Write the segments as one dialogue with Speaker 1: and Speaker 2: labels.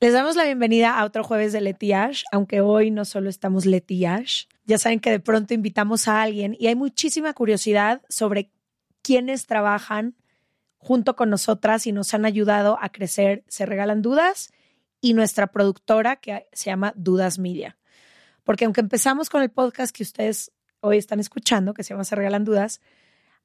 Speaker 1: Les damos la bienvenida a otro jueves de Letiash, aunque hoy no solo estamos Letiash. Ya saben que de pronto invitamos a alguien y hay muchísima curiosidad sobre quiénes trabajan junto con nosotras y nos han ayudado a crecer Se Regalan Dudas y nuestra productora que se llama Dudas Media. Porque aunque empezamos con el podcast que ustedes hoy están escuchando, que se llama Se Regalan Dudas,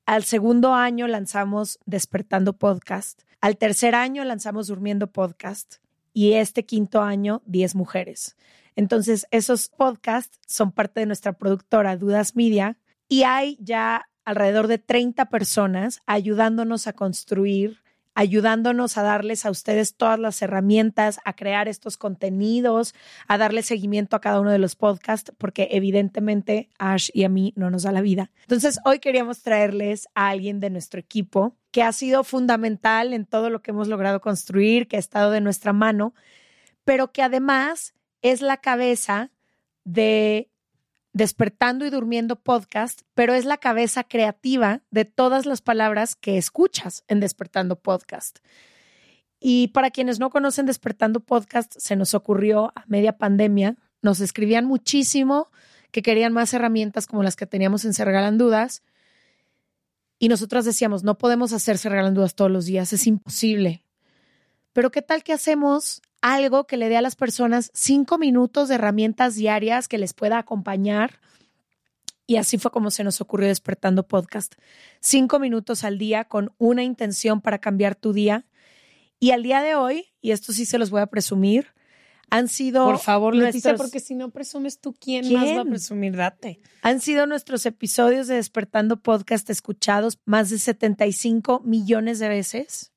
Speaker 1: al segundo año lanzamos Despertando Podcast. Al tercer año lanzamos Durmiendo Podcast y este quinto año 10 mujeres. Entonces, esos podcasts son parte de nuestra productora Dudas Media y hay ya alrededor de 30 personas ayudándonos a construir, ayudándonos a darles a ustedes todas las herramientas, a crear estos contenidos, a darle seguimiento a cada uno de los podcasts, porque evidentemente Ash y a mí no nos da la vida. Entonces, hoy queríamos traerles a alguien de nuestro equipo que ha sido fundamental en todo lo que hemos logrado construir, que ha estado de nuestra mano, pero que además es la cabeza de Despertando y Durmiendo podcast, pero es la cabeza creativa de todas las palabras que escuchas en Despertando podcast. Y para quienes no conocen Despertando podcast, se nos ocurrió a media pandemia, nos escribían muchísimo que querían más herramientas como las que teníamos en Se Dudas. Y nosotras decíamos, no podemos hacer Se Regalan Dudas todos los días, es imposible. Pero ¿qué tal que hacemos algo que le dé a las personas cinco minutos de herramientas diarias que les pueda acompañar? Y así fue como se nos ocurrió Despertando Podcast. Cinco minutos al día con una intención para cambiar tu día. Y al día de hoy, y esto sí se los voy a presumir, han sido.
Speaker 2: Por favor, Leticia,
Speaker 1: nuestros-
Speaker 2: porque si no presumes tú, ¿quién,
Speaker 1: ¿Quién?
Speaker 2: más va a presumir? Date.
Speaker 1: Han sido nuestros episodios de Despertando Podcast escuchados más de 75 millones de veces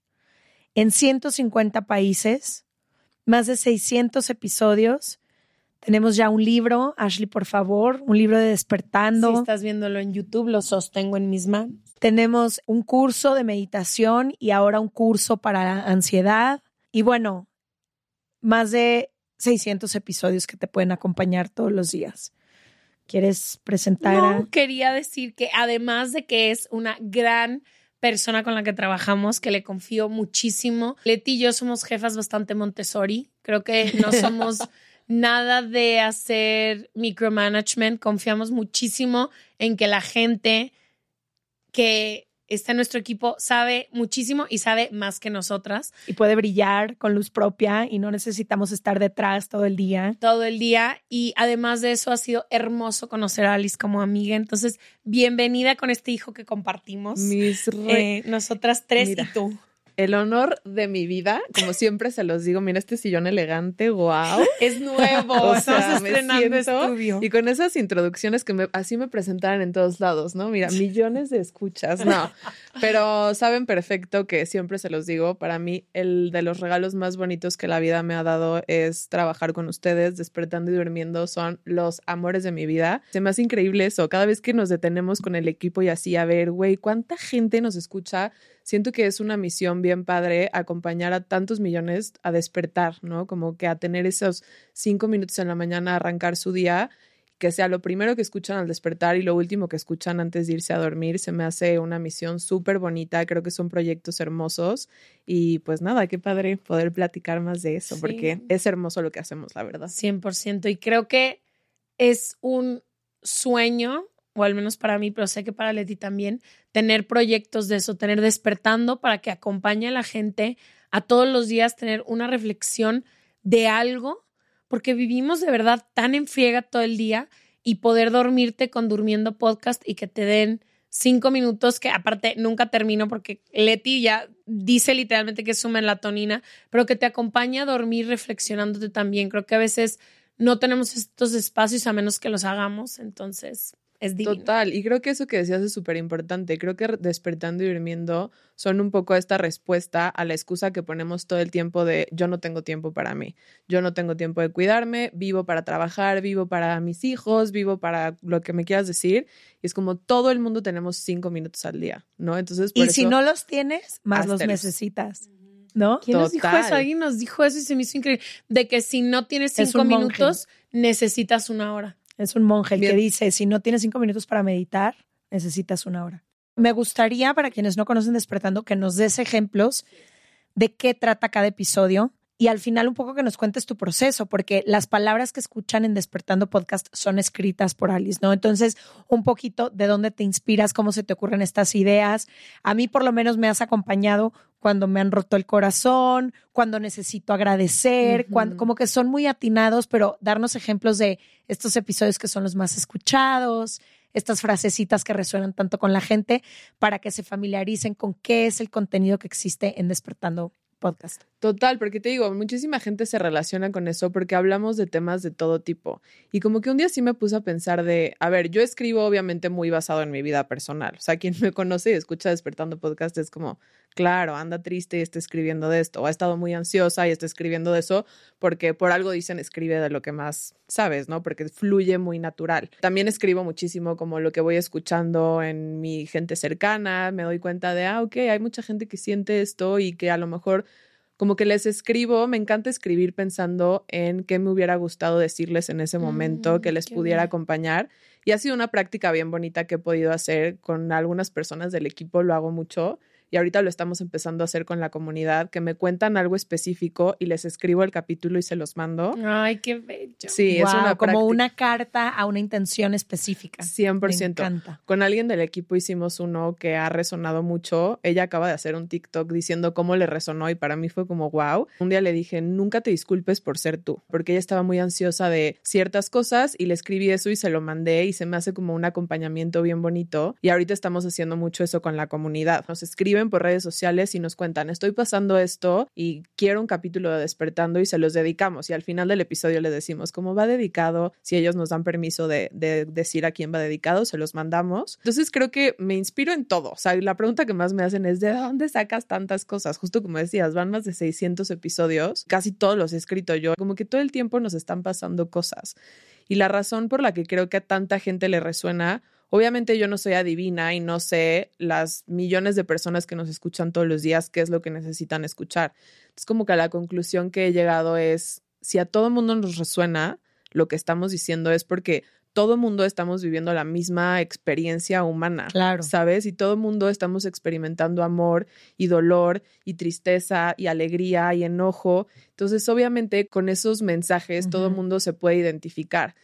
Speaker 1: en 150 países, más de 600 episodios. Tenemos ya un libro, Ashley, por favor, un libro de Despertando.
Speaker 2: Si estás viéndolo en YouTube, lo sostengo en mis manos.
Speaker 1: Tenemos un curso de meditación y ahora un curso para ansiedad. Y bueno, más de 600 episodios que te pueden acompañar todos los días. ¿Quieres presentar a-
Speaker 2: No, quería decir que además de que es una gran persona con la que trabajamos, que le confío muchísimo, Leti y yo somos jefas bastante Montessori. Creo que no somos nada de hacer micromanagement. Confiamos muchísimo en que la gente que está en nuestro equipo sabe muchísimo y sabe más que nosotras.
Speaker 1: y puede brillar con luz propia y no necesitamos estar detrás todo el día.
Speaker 2: todo el día y además de eso ha sido hermoso conocer a Alice como amiga. Entonces, bienvenida con este hijo que compartimos.
Speaker 3: Mis re-
Speaker 2: Eh, nosotras tres
Speaker 3: Mira.
Speaker 2: y tú.
Speaker 3: El honor de mi vida, como siempre se los digo, mira este sillón elegante, wow.
Speaker 2: Es nuevo,
Speaker 3: O sea,
Speaker 2: estrenando estudio.
Speaker 3: Y con esas introducciones que me, así me presentaran en todos lados, ¿no? Mira, millones de escuchas, no. Pero saben perfecto que siempre se los digo, para mí el de los regalos más bonitos que la vida me ha dado es trabajar con ustedes, despertando y durmiendo, son los amores de mi vida. Se me hace increíble eso, cada vez que nos detenemos con el equipo y así, a ver, güey, ¿cuánta gente nos escucha? Siento que es una misión bien padre acompañar a tantos millones a despertar, ¿no? Como que a tener esos cinco minutos en la mañana a arrancar su día que sea lo primero que escuchan al despertar y lo último que escuchan antes de irse a dormir, se me hace una misión súper bonita, creo que son proyectos hermosos y pues nada, qué padre poder platicar más de eso, porque es hermoso lo que hacemos, la verdad.
Speaker 2: 100% y creo que es un sueño, o al menos para mí, pero sé que para Leti también, tener proyectos de eso, tener despertando para que acompañe a la gente a todos los días tener una reflexión de algo porque vivimos de verdad tan en friega todo el día y poder dormirte con Durmiendo Podcast y que te den cinco minutos, que aparte nunca termino porque Leti ya dice literalmente que es melatonina, pero que te acompaña a dormir reflexionándote también. Creo que a veces no tenemos estos espacios a menos que los hagamos, entonces es divino.
Speaker 3: Total, y creo que eso que decías es súper importante. Creo que despertando y durmiendo son un poco esta respuesta a la excusa que ponemos todo el tiempo de yo no tengo tiempo para mí, yo no tengo tiempo de cuidarme, vivo para trabajar, vivo para mis hijos, vivo para lo que me quieras decir. Y es como todo el mundo tenemos cinco minutos al día, ¿no? Entonces,
Speaker 1: y si no los tienes, más los necesitas. ¿No?
Speaker 2: ¿Quién nos dijo eso? Alguien nos dijo eso y se me hizo increíble. De que si no tienes cinco minutos, necesitas una hora.
Speaker 1: Es un monje el que dice, si no tienes cinco minutos para meditar, necesitas una hora. Me gustaría, para quienes no conocen Despertando, que nos des ejemplos de qué trata cada episodio y al final un poco que nos cuentes tu proceso, porque las palabras que escuchan en Despertando Podcast son escritas por Alice, ¿no? Entonces, un poquito de dónde te inspiras, cómo se te ocurren estas ideas. A mí por lo menos me has acompañado cuando me han roto el corazón, cuando necesito agradecer, cuando, como que son muy atinados, pero darnos ejemplos de estos episodios que son los más escuchados, estas frasecitas que resuenan tanto con la gente para que se familiaricen con qué es el contenido que existe en Despertando podcast.
Speaker 3: Total, porque te digo, muchísima gente se relaciona con eso porque hablamos de temas de todo tipo. Y como que un día sí me puse a pensar de, a ver, yo escribo obviamente muy basado en mi vida personal. O sea, quien me conoce y escucha Despertando Podcast es como, claro, anda triste y está escribiendo de esto, o ha estado muy ansiosa y está escribiendo de eso, porque por algo dicen escribe de lo que más sabes, ¿no? Porque fluye muy natural. También escribo muchísimo como lo que voy escuchando en mi gente cercana, me doy cuenta de, ah, ok, hay mucha gente que siente esto y que a lo mejor como que les escribo, me encanta escribir pensando en qué me hubiera gustado decirles en ese momento, que mm, les pudiera acompañar. Y ha sido una práctica bien bonita que he podido hacer con algunas personas del equipo, lo hago mucho y ahorita lo estamos empezando a hacer con la comunidad, que me cuentan algo específico y les escribo el capítulo y se los mando.
Speaker 2: Ay, qué bello.
Speaker 1: Sí, es una como una carta a una intención específica.
Speaker 3: 100%. Me encanta. Con alguien del equipo hicimos uno que ha resonado mucho. Ella acaba de hacer un TikTok diciendo cómo le resonó y para mí fue como wow. Un día le dije, nunca te disculpes por ser tú, porque ella estaba muy ansiosa de ciertas cosas y le escribí eso y se lo mandé y se me hace como un acompañamiento bien bonito. Y ahorita estamos haciendo mucho eso con la comunidad. Nos escribe por redes sociales y nos cuentan, estoy pasando esto y quiero un capítulo de despertando y se los dedicamos. Y al final del episodio les decimos cómo va dedicado, si ellos nos dan permiso de, de decir a quién va dedicado, se los mandamos. Entonces creo que me inspiro en todo. O sea, la pregunta que más me hacen es, ¿de dónde sacas tantas cosas? Justo como decías, van más de 600 episodios, casi todos los he escrito yo, como que todo el tiempo nos están pasando cosas. Y la razón por la que creo que a tanta gente le resuena Obviamente yo no soy adivina y no sé las millones de personas que nos escuchan todos los días qué es lo que necesitan escuchar. Es como que la conclusión que he llegado es, si a todo mundo nos resuena lo que estamos diciendo es porque todo mundo estamos viviendo la misma experiencia humana,
Speaker 1: claro.
Speaker 3: ¿sabes? Y todo mundo estamos experimentando amor y dolor y tristeza y alegría y enojo. Entonces, obviamente, con esos mensajes todo mundo se puede identificar.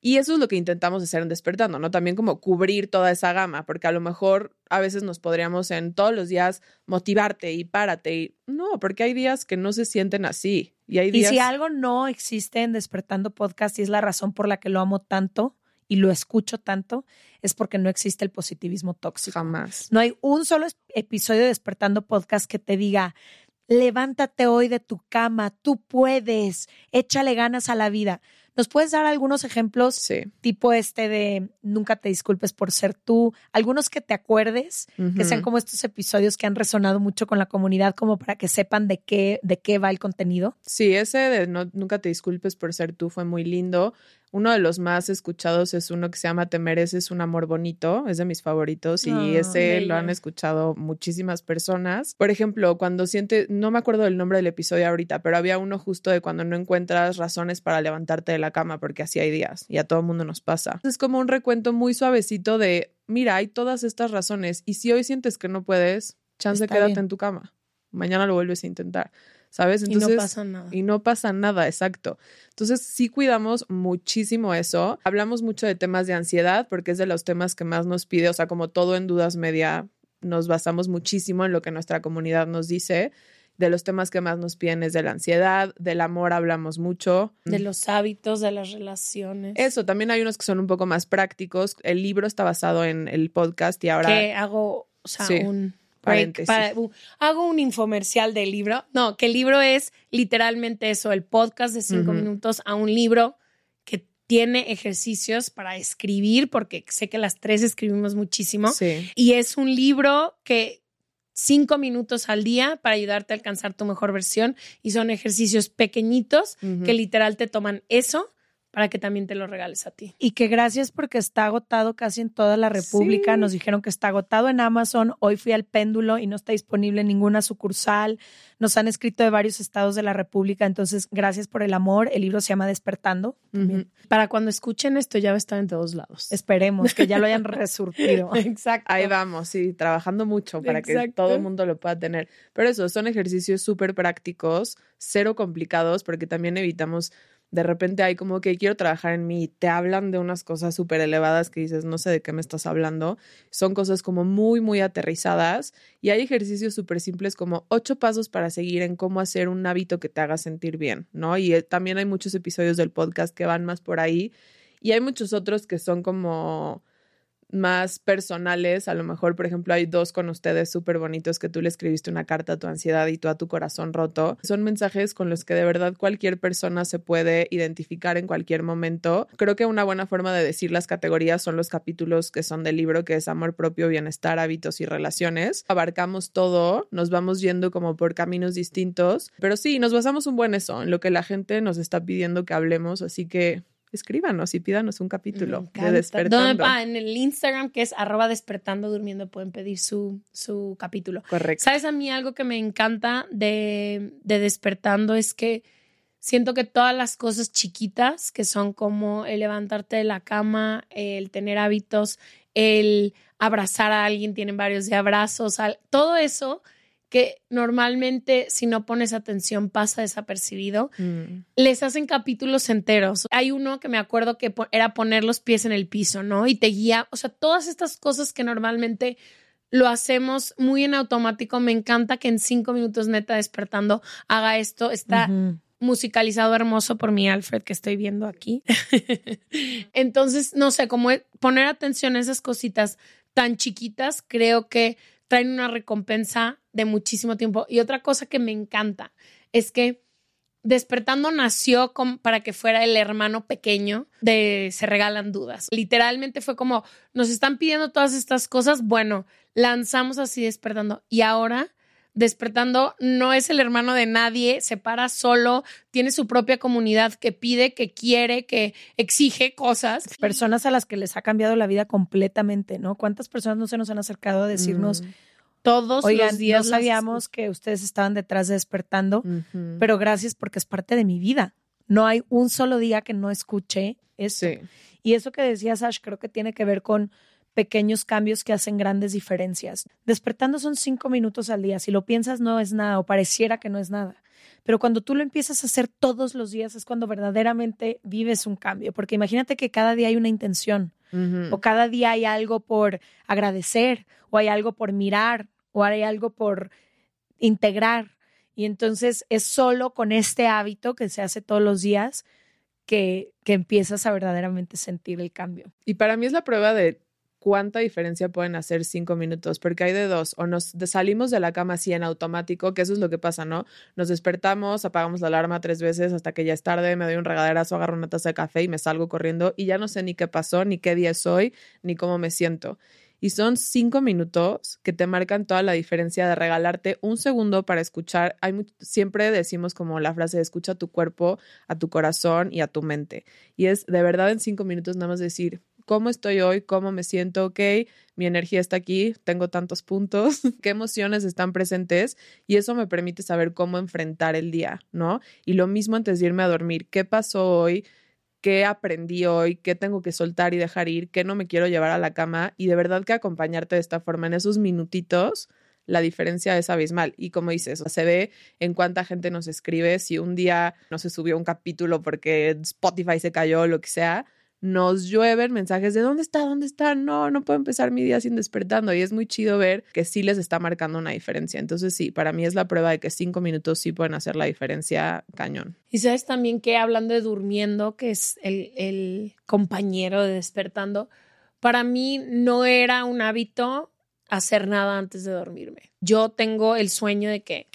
Speaker 3: Y eso es lo que intentamos hacer en Despertando, ¿no? También como cubrir toda esa gama, porque a lo mejor a veces nos podríamos en todos los días motivarte y párate. Y no, porque hay días que no se sienten así. Y, hay días...
Speaker 1: y si algo no existe en Despertando Podcast y es la razón por la que lo amo tanto y lo escucho tanto, es porque no existe el positivismo tóxico.
Speaker 3: Jamás.
Speaker 1: No hay un solo episodio de Despertando Podcast que te diga, levántate hoy de tu cama, tú puedes, échale ganas a la vida. ¿Nos puedes dar algunos ejemplos?
Speaker 3: Sí.
Speaker 1: Tipo este de nunca te disculpes por ser tú, algunos que te acuerdes, que sean como estos episodios que han resonado mucho con la comunidad, como para que sepan de qué, de qué va el contenido.
Speaker 3: Sí, ese de no, nunca te disculpes por ser tú fue muy lindo. Uno de los más escuchados es uno que se llama Te mereces un amor bonito, es de mis favoritos y
Speaker 2: Ah,
Speaker 3: ese lo han escuchado muchísimas personas. Por ejemplo, cuando siente, no me acuerdo del nombre del episodio ahorita, pero había uno justo de cuando no encuentras razones para levantarte de la cama porque así hay días y a todo el mundo nos pasa. Es como un recuento muy suavecito de, mira, hay todas estas razones y si hoy sientes que no puedes, chance
Speaker 1: Está
Speaker 3: quédate
Speaker 1: bien.
Speaker 3: en tu cama. Mañana lo vuelves a intentar. ¿Sabes?
Speaker 2: Y
Speaker 3: Entonces,
Speaker 2: no pasa nada.
Speaker 3: y no pasa nada, exacto. Entonces, sí cuidamos muchísimo eso. Hablamos mucho de temas de ansiedad porque es de los temas que más nos pide, o sea, como todo en Dudas Media, nos basamos muchísimo en lo que nuestra comunidad nos dice. De los temas que más nos piden es de la ansiedad, del amor hablamos mucho.
Speaker 2: De los hábitos, de las relaciones.
Speaker 3: Eso, también hay unos que son un poco más prácticos. El libro está basado en el podcast y ahora...
Speaker 2: que hago, o sea,
Speaker 3: Sí,
Speaker 2: un break
Speaker 3: paréntesis.
Speaker 2: para- u- hago un infomercial del libro. No, que el libro es literalmente eso, el podcast de cinco minutos a un libro que tiene ejercicios para escribir, porque sé que las tres escribimos muchísimo.
Speaker 3: Sí.
Speaker 2: Y es un libro que cinco minutos al día para ayudarte a alcanzar tu mejor versión y son ejercicios pequeñitos que literal te toman eso para que también te lo regales a ti.
Speaker 1: Y que gracias porque está agotado casi en toda la República.
Speaker 3: Sí.
Speaker 1: Nos dijeron que está agotado en Amazon. Hoy fui al péndulo y no está disponible en ninguna sucursal. Nos han escrito de varios estados de la República. Entonces, gracias por el amor. El libro se llama Despertando.
Speaker 2: Para cuando escuchen esto ya va a estar en todos lados.
Speaker 1: Esperemos que ya lo hayan resurtido.
Speaker 2: Exacto.
Speaker 3: Ahí vamos, sí, trabajando mucho para que todo el mundo lo pueda tener. Pero eso, son ejercicios súper prácticos, cero complicados, porque también evitamos, de repente hay como que quiero trabajar en mí, te hablan de unas cosas súper elevadas que dices, no sé de qué me estás hablando. Son cosas como muy, muy aterrizadas y hay ejercicios súper simples como ocho pasos para seguir en cómo hacer un hábito que te haga sentir bien, ¿no? Y eh, también hay muchos episodios del podcast que van más por ahí y hay muchos otros que son como más personales. A lo mejor, por ejemplo, hay dos con ustedes súper bonitos que tú le escribiste una carta a tu ansiedad y tú a tu corazón roto. Son mensajes con los que de verdad cualquier persona se puede identificar en cualquier momento. Creo que una buena forma de decir las categorías son los capítulos que son del libro, que es amor propio, bienestar, hábitos y relaciones. Abarcamos todo, nos vamos yendo como por caminos distintos, pero sí, nos basamos un buen eso, en lo que la gente nos está pidiendo que hablemos, así que escríbanos y pídanos un capítulo de despertando.
Speaker 2: ¿Dónde- ah, en el Instagram que es arroba despertando durmiendo pueden pedir su, su capítulo.
Speaker 3: Correcto.
Speaker 2: ¿Sabes a mí algo que me encanta de, de despertando? Es que siento que todas las cosas chiquitas que son como el levantarte de la cama, el tener hábitos, el abrazar a alguien, tienen varios de abrazos, al- todo eso que normalmente si no pones atención pasa desapercibido,
Speaker 3: Mm.
Speaker 2: les hacen capítulos enteros. Hay uno que me acuerdo que era poner los pies en el piso, ¿no? Y te guía, o sea, todas estas cosas que normalmente lo hacemos muy en automático. Me encanta que en cinco minutos neta despertando haga esto. Está musicalizado hermoso por mi Alfred que estoy viendo aquí. Entonces, no sé, como e- poner atención a esas cositas tan chiquitas, creo que traen una recompensa de muchísimo tiempo. Y otra cosa que me encanta es que Despertando nació com- para que fuera el hermano pequeño de Se Regalan Dudas. Literalmente fue como, nos están pidiendo todas estas cosas, bueno, lanzamos así Despertando. Y ahora Despertando no es el hermano de nadie, se para solo, tiene su propia comunidad que pide, que quiere, que exige cosas.
Speaker 1: Personas a las que les ha cambiado la vida completamente, ¿no? ¿Cuántas personas no se nos han acercado a decirnos,
Speaker 2: Todos
Speaker 1: oigan,
Speaker 2: los días
Speaker 1: no
Speaker 2: las
Speaker 1: sabíamos que ustedes estaban detrás de despertando, pero gracias porque es parte de mi vida. No hay un solo día que no escuche eso.
Speaker 3: Sí.
Speaker 1: Y eso que decías, Ash, creo que tiene que ver con pequeños cambios que hacen grandes diferencias. Despertando son cinco minutos al día. Si lo piensas, no es nada o pareciera que no es nada. Pero cuando tú lo empiezas a hacer todos los días es cuando verdaderamente vives un cambio. Porque imagínate que cada día hay una intención o cada día hay algo por agradecer o hay algo por mirar o hay algo por integrar. Y entonces es solo con este hábito que se hace todos los días que, que empiezas a verdaderamente sentir el cambio.
Speaker 3: Y para mí es la prueba de cuánta diferencia pueden hacer cinco minutos, porque hay de dos, o nos salimos de la cama así en automático, que eso es lo que pasa, ¿no? Nos despertamos, apagamos la alarma tres veces hasta que ya es tarde, me doy un regaderazo, agarro una taza de café y me salgo corriendo y ya no sé ni qué pasó, ni qué día es hoy, ni cómo me siento. Y son cinco minutos que te marcan toda la diferencia de regalarte un segundo para escuchar. Hay siempre decimos como la frase, escucha a tu cuerpo, a tu corazón y a tu mente. Y es de verdad en cinco minutos nada más decir, cómo estoy hoy, cómo me siento, ok, mi energía está aquí, tengo tantos puntos, qué emociones están presentes y eso me permite saber cómo enfrentar el día, ¿no? Y lo mismo antes de irme a dormir, ¿qué pasó hoy? Qué aprendí hoy, qué tengo que soltar y dejar ir, qué no me quiero llevar a la cama y de verdad que acompañarte de esta forma en esos minutitos, la diferencia es abismal. Y como dices, se ve en cuánta gente nos escribe, si un día no se subió un capítulo porque Spotify se cayó o lo que sea, nos llueven mensajes de ¿dónde está? ¿Dónde está? No, no puedo empezar mi día sin despertando. Y es muy chido ver que sí les está marcando una diferencia. Entonces sí, para mí es la prueba de que cinco minutos sí pueden hacer la diferencia cañón.
Speaker 2: Y sabes también que hablando de durmiendo, que es el, el compañero de despertando, para mí no era un hábito hacer nada antes de dormirme. Yo tengo el sueño de que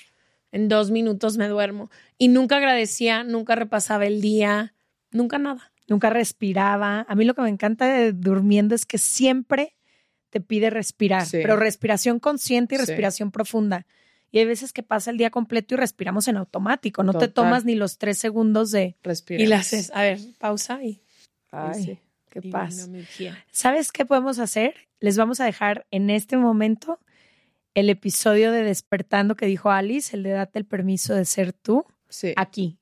Speaker 2: en dos minutos me duermo y nunca agradecía, nunca repasaba el día, nunca nada
Speaker 1: nunca respiraba. A mí lo que me encanta de durmiendo es que siempre te pide respirar, pero respiración consciente y respiración profunda. Y hay veces que pasa el día completo y respiramos en automático, no te tomas ni los tres segundos de
Speaker 3: respirar.
Speaker 2: Y la haces, a ver, pausa y...
Speaker 1: Ay, qué paz. ¿Sabes qué podemos hacer? Les vamos a dejar en este momento el episodio de Despertando que dijo Alice, el de date el permiso de ser tú, aquí,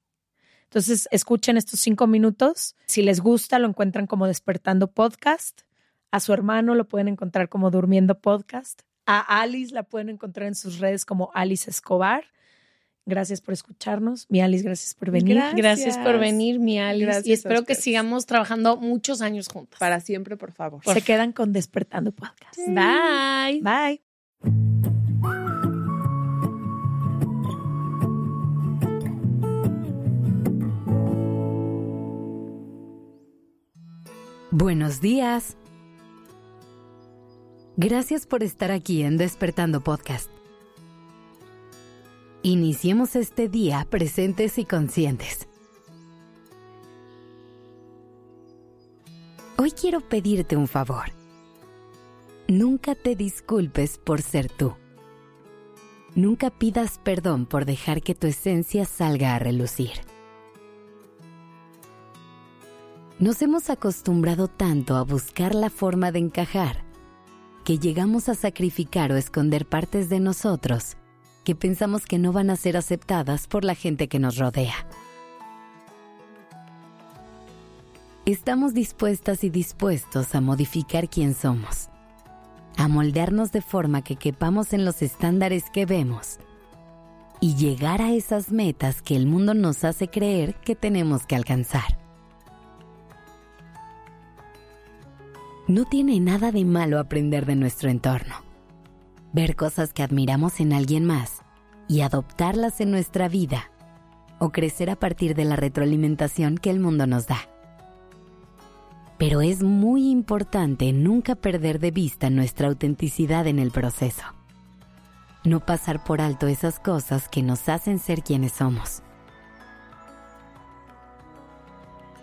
Speaker 1: entonces, escuchen estos cinco minutos. Si les gusta, lo encuentran como Despertando Podcast. A su hermano lo pueden encontrar como Durmiendo Podcast. A Alice la pueden encontrar en sus redes como Alice Escobar. Gracias por escucharnos. Mi Alice, gracias por venir.
Speaker 2: Gracias, por venir, mi Alice. y espero que sigamos trabajando muchos años juntos.
Speaker 3: Para siempre, por favor.
Speaker 1: Se quedan con Despertando Podcast.
Speaker 2: Bye.
Speaker 1: Bye.
Speaker 4: Buenos días. Gracias por estar aquí en Despertando Podcast. Iniciemos este día presentes y conscientes. Hoy quiero pedirte un favor. Nunca te disculpes por ser tú. Nunca pidas perdón por dejar que tu esencia salga a relucir. Nos hemos acostumbrado tanto a buscar la forma de encajar que llegamos a sacrificar o esconder partes de nosotros que pensamos que no van a ser aceptadas por la gente que nos rodea. Estamos dispuestas y dispuestos a modificar quién somos, a moldearnos de forma que quepamos en los estándares que vemos y llegar a esas metas que el mundo nos hace creer que tenemos que alcanzar. No tiene nada de malo aprender de nuestro entorno, ver cosas que admiramos en alguien más y adoptarlas en nuestra vida o crecer a partir de la retroalimentación que el mundo nos da. Pero es muy importante nunca perder de vista nuestra autenticidad en el proceso. No pasar por alto esas cosas que nos hacen ser quienes somos.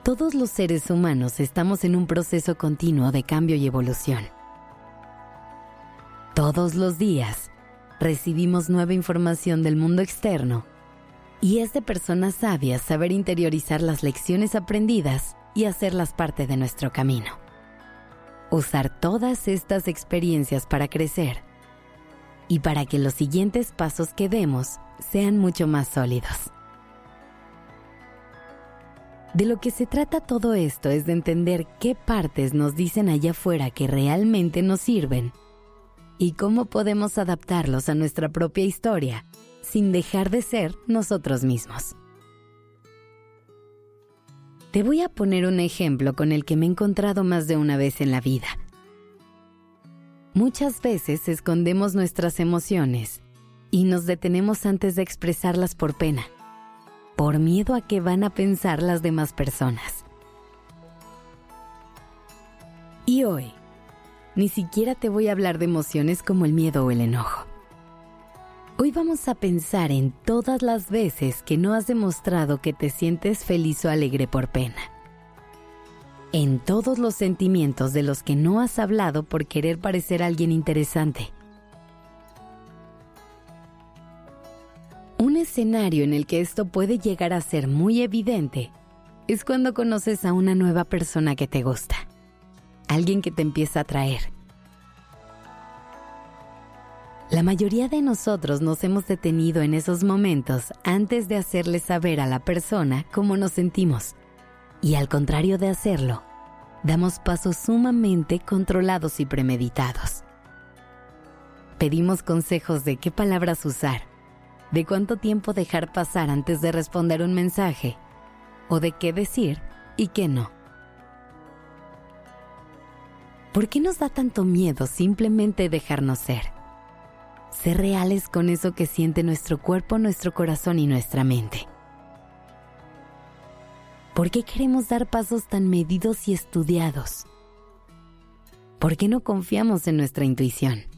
Speaker 4: Todos los seres humanos estamos en un proceso continuo de cambio y evolución. Todos los días recibimos nueva información del mundo externo y es de personas sabias saber interiorizar las lecciones aprendidas y hacerlas parte de nuestro camino. Usar todas estas experiencias para crecer y para que los siguientes pasos que demos sean mucho más sólidos. De lo que se trata todo esto es de entender qué partes nos dicen allá afuera que realmente nos sirven y cómo podemos adaptarlos a nuestra propia historia sin dejar de ser nosotros mismos. Te voy a poner un ejemplo con el que me he encontrado más de una vez en la vida. Muchas veces escondemos nuestras emociones y nos detenemos antes de expresarlas por pena por miedo a qué van a pensar las demás personas. Y hoy, ni siquiera te voy a hablar de emociones como el miedo o el enojo. Hoy vamos a pensar en todas las veces que no has demostrado que te sientes feliz o alegre por pena. en todos los sentimientos de los que no has hablado por querer parecer alguien interesante. Escenario en el que esto puede llegar a ser muy evidente es cuando conoces a una nueva persona que te gusta, alguien que te empieza a atraer. La mayoría de nosotros nos hemos detenido en esos momentos antes de hacerle saber a la persona cómo nos sentimos. Y al contrario de hacerlo, damos pasos sumamente controlados y premeditados. Pedimos consejos de qué palabras usar, de cuánto tiempo dejar pasar antes de responder un mensaje, o de qué decir y qué no. ¿Por qué nos da tanto miedo simplemente dejarnos ser? Ser reales con eso que siente nuestro cuerpo, nuestro corazón y nuestra mente. ¿Por qué queremos dar pasos tan medidos y estudiados? ¿Por qué no confiamos en nuestra intuición?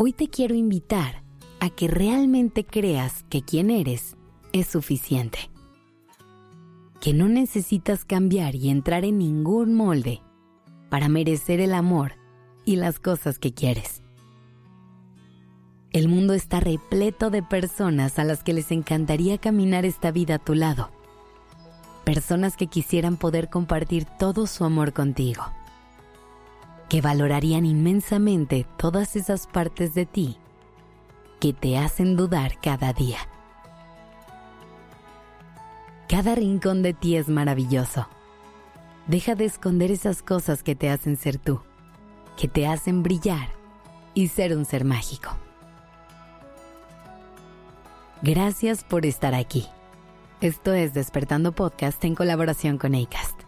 Speaker 4: Hoy te quiero invitar a que realmente creas que quien eres es suficiente. Que no necesitas cambiar y entrar en ningún molde para merecer el amor y las cosas que quieres. El mundo está repleto de personas a las que les encantaría caminar esta vida a tu lado. Personas que quisieran poder compartir todo su amor contigo. Que valorarían inmensamente todas esas partes de ti que te hacen dudar cada día. Cada rincón de ti es maravilloso. Deja de esconder esas cosas que te hacen ser tú, que te hacen brillar y ser un ser mágico. Gracias por estar aquí. Esto es Despertando Podcast en colaboración con ACAST.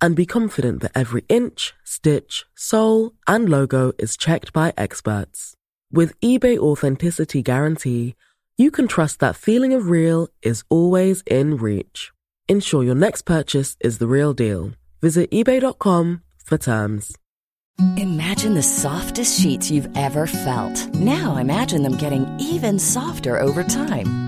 Speaker 5: and be confident that every inch, stitch, sole, and logo is checked by experts. With eBay Authenticity Guarantee, you can trust that feeling of real is always in reach. Ensure your next purchase is the real deal. Visit eBay.com for terms.
Speaker 6: Imagine the softest sheets you've ever felt. Now imagine them getting even softer over time.